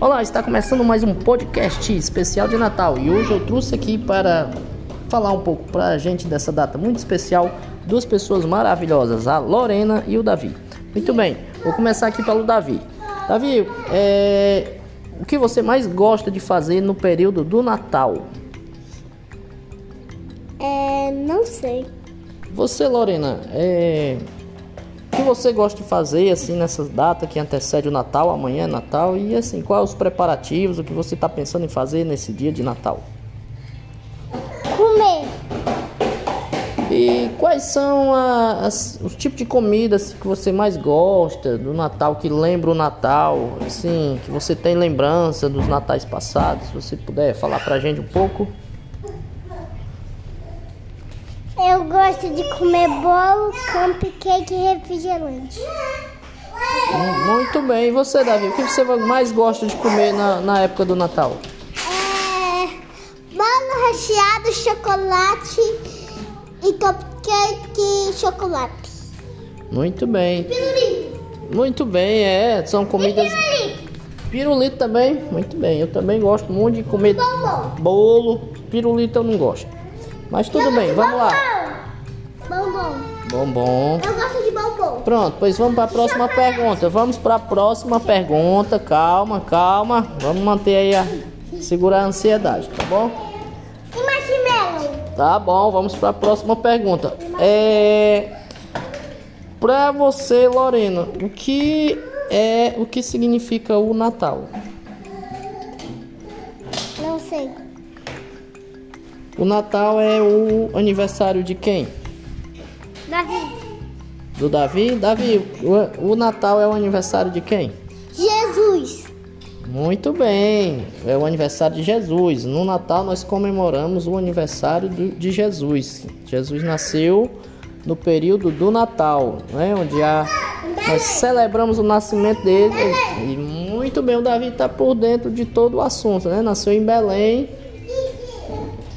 Olá, está começando mais um podcast especial de Natal e hoje eu trouxe aqui para falar um pouco para a gente dessa data muito especial, duas pessoas maravilhosas, a Lorena e o Davi. Muito bem, vou começar aqui pelo Davi. Davi, é, o que você mais gosta de fazer no período do Natal? É, não sei. Você, Lorena, é, que você gosta de fazer assim nessas datas que antecede o Natal, amanhã é Natal e assim, quais os preparativos, o que você está pensando em fazer nesse dia de Natal? Comer. E quais são as, os tipos de comidas que você mais gosta do Natal, que lembra o Natal, assim, que você tem lembrança dos natais passados? Se você puder falar pra gente um pouco. Eu gosto de comer bolo, cupcake e refrigerante. Muito bem. E você, Davi, o que você mais gosta de comer na, na época do Natal? É, bolo recheado, chocolate e cupcake e chocolate. Muito bem. Pirulito. Muito bem, é. São comidas. Pirulito. Pirulito também? Muito bem. Eu também gosto muito de comer Bombom. bolo. Pirulito eu não gosto. Mas tudo bem, vamos lá. Bombom. Eu gosto de bombom. Pronto, pois vamos para a próxima pergunta. Vamos para a próxima pergunta. Calma, calma. Vamos manter aí a segurar a ansiedade, tá bom? E marshmallow? Tá bom, vamos para a próxima pergunta. É para você, Lorena, o que é o que significa o Natal? Não sei. O Natal é o aniversário de quem? Davi. Do Davi? Davi, o, o Natal é o aniversário de quem? Jesus. Muito bem, é o aniversário de Jesus. No Natal nós comemoramos o aniversário de Jesus. Jesus nasceu no período do Natal, né? onde a, nós celebramos o nascimento dele. E muito bem, o Davi está por dentro de todo o assunto, né? Nasceu em Belém.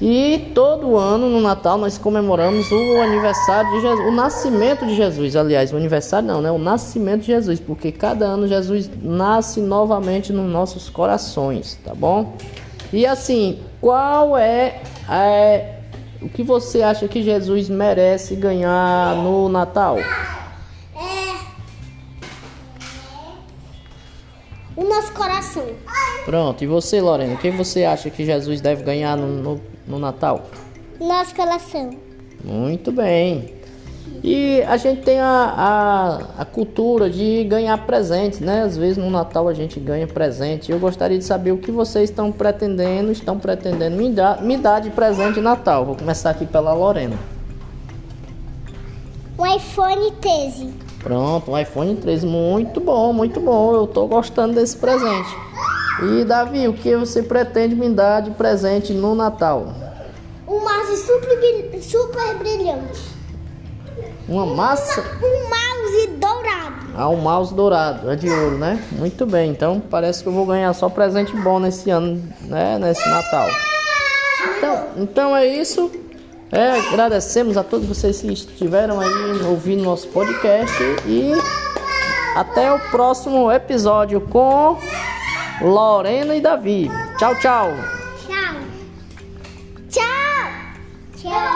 E todo ano no Natal nós comemoramos o aniversário de Jesus, o nascimento de Jesus, aliás, o aniversário não, né? O nascimento de Jesus, porque cada ano Jesus nasce novamente nos nossos corações, tá bom? E assim, qual é, é o que você acha que Jesus merece ganhar no Natal? O nosso coração. Pronto, e você, Lorena, o que você acha que Jesus deve ganhar no, no, no Natal? Nosso coração. Muito bem. E a gente tem a, a, a cultura de ganhar presentes, né? Às vezes no Natal a gente ganha presente. Eu gostaria de saber o que vocês estão pretendendo, estão pretendendo me dar, me dar de presente de Natal. Vou começar aqui pela Lorena. Um iPhone 13. Pronto, um iPhone 13. Muito bom, muito bom. Eu tô gostando desse presente. E Davi, o que você pretende me dar de presente no Natal? Mouse super, super brilhante. Uma massa? Um mouse dourado. Ah, um mouse dourado, é de ouro, né? Muito bem, então parece que eu vou ganhar só presente bom nesse ano, né? Nesse Natal. Então, então é isso. É, agradecemos a todos vocês que estiveram aí ouvindo nosso podcast e até o próximo episódio com Lorena e Davi. Tchau, tchau. Ciao.